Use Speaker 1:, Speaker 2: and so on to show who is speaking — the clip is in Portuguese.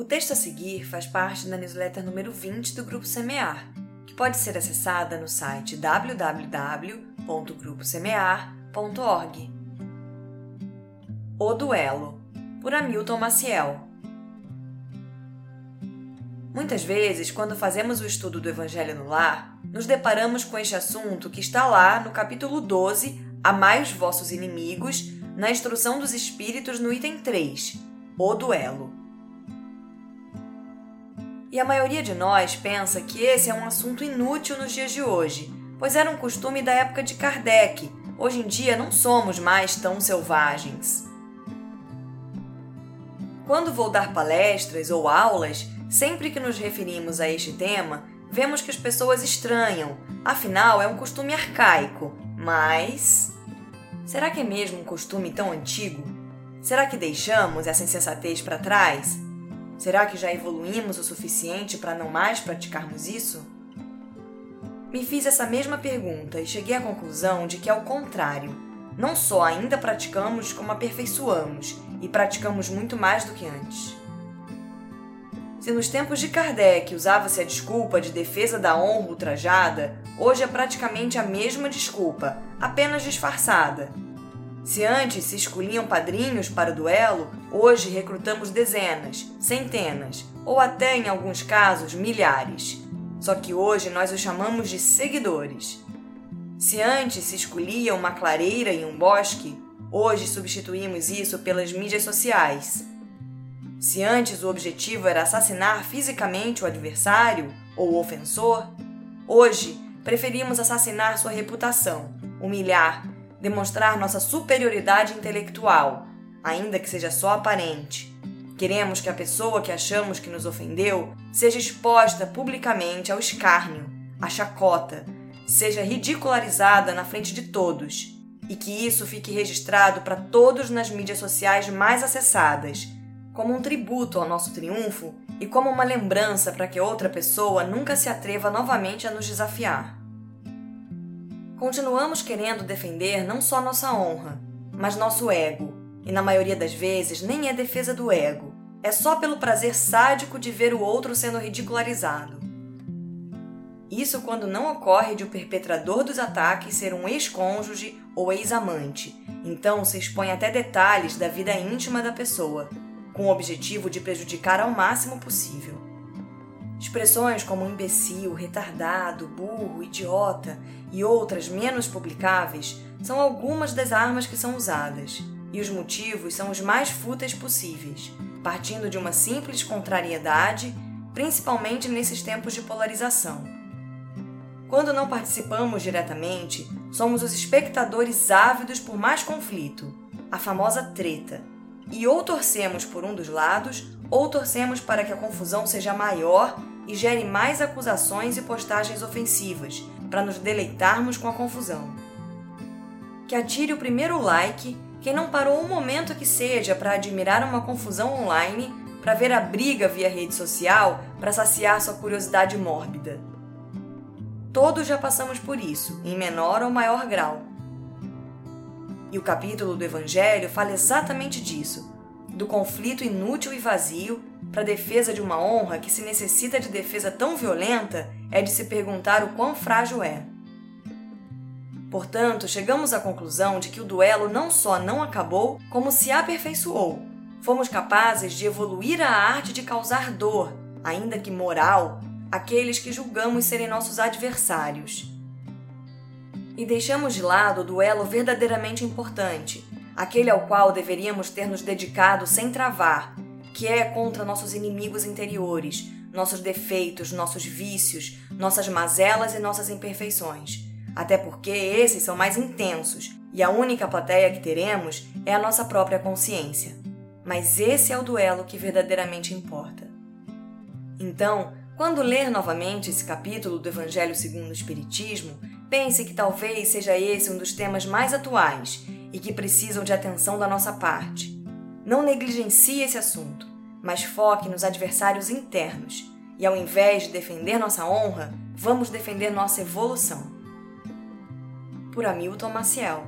Speaker 1: O texto a seguir faz parte da newsletter número 20 do Grupo Semear, que pode ser acessada no site www.gruposemear.org. O Duelo, por Hamilton Maciel. Muitas vezes, quando fazemos o estudo do Evangelho no Lar, nos deparamos com este assunto que está lá no capítulo 12, Amai os vossos inimigos, na instrução dos espíritos no item 3, O Duelo. E a maioria de nós pensa que esse é um assunto inútil nos dias de hoje, pois era um costume da época de Kardec. Hoje em dia não somos mais tão selvagens. Quando vou dar palestras ou aulas, sempre que nos referimos a este tema, vemos que as pessoas estranham, afinal é um costume arcaico, mas. Será que é mesmo um costume tão antigo? Será que deixamos essa insensatez para trás? Será que já evoluímos o suficiente para não mais praticarmos isso? Me fiz essa mesma pergunta e cheguei à conclusão de que é o contrário. Não só ainda praticamos, como aperfeiçoamos e praticamos muito mais do que antes. Se nos tempos de Kardec usava-se a desculpa de defesa da honra ultrajada, hoje é praticamente a mesma desculpa, apenas disfarçada. Se antes se escolhiam padrinhos para o duelo, hoje recrutamos dezenas, centenas ou até, em alguns casos, milhares. Só que hoje nós os chamamos de seguidores. Se antes se escolhia uma clareira e um bosque, Hoje substituímos isso pelas mídias sociais. Se antes o objetivo era assassinar fisicamente o adversário ou o ofensor, hoje preferimos assassinar sua reputação, humilhar, demonstrar nossa superioridade intelectual, ainda que seja só aparente. Queremos que a pessoa que achamos que nos ofendeu seja exposta publicamente ao escárnio, à chacota, seja ridicularizada na frente de todos e que isso fique registrado para todos nas mídias sociais mais acessadas, como um tributo ao nosso triunfo e como uma lembrança para que outra pessoa nunca se atreva novamente a nos desafiar. Continuamos querendo defender não só nossa honra, mas nosso ego, e na maioria das vezes nem é defesa do ego, é só pelo prazer sádico de ver o outro sendo ridicularizado. Isso quando não ocorre de o perpetrador dos ataques ser um ex-cônjuge ou ex-amante, então se expõe até detalhes da vida íntima da pessoa, com o objetivo de prejudicar ao máximo possível. Expressões como imbecil, retardado, burro, idiota e outras menos publicáveis são algumas das armas que são usadas, e os motivos são os mais fúteis possíveis, partindo de uma simples contrariedade, principalmente nesses tempos de polarização quando não participamos diretamente, somos os espectadores ávidos por mais conflito, a famosa treta. E ou torcemos por um dos lados, ou torcemos para que a confusão seja maior e gere mais acusações e postagens ofensivas, para nos deleitarmos com a confusão. Que atire o primeiro like quem não parou um momento que seja para admirar uma confusão online, para ver a briga via rede social, para saciar sua curiosidade mórbida. Todos já passamos por isso, em menor ou maior grau. E o capítulo do Evangelho fala exatamente disso, do conflito inútil e vazio para a defesa de uma honra que, se necessita de defesa tão violenta, é de se perguntar o quão frágil é. Portanto, chegamos à conclusão de que o duelo não só não acabou, como se aperfeiçoou. Fomos capazes de evoluir a arte de causar dor, ainda que moral, aqueles que julgamos serem nossos adversários. E deixamos de lado o duelo verdadeiramente importante, aquele ao qual deveríamos ter nos dedicado sem travar, que é contra nossos inimigos interiores, nossos defeitos, nossos vícios, nossas mazelas e nossas imperfeições. Até porque esses são mais intensos e a única plateia que teremos é a nossa própria consciência. Mas esse é o duelo que verdadeiramente importa. Então, quando ler novamente esse capítulo do Evangelho segundo o Espiritismo, pense que talvez seja esse um dos temas mais atuais e que precisam de atenção da nossa parte. Não negligencie esse assunto, mas foque nos adversários internos e, ao invés de defender nossa honra, vamos defender nossa evolução. Por Hamilton Maciel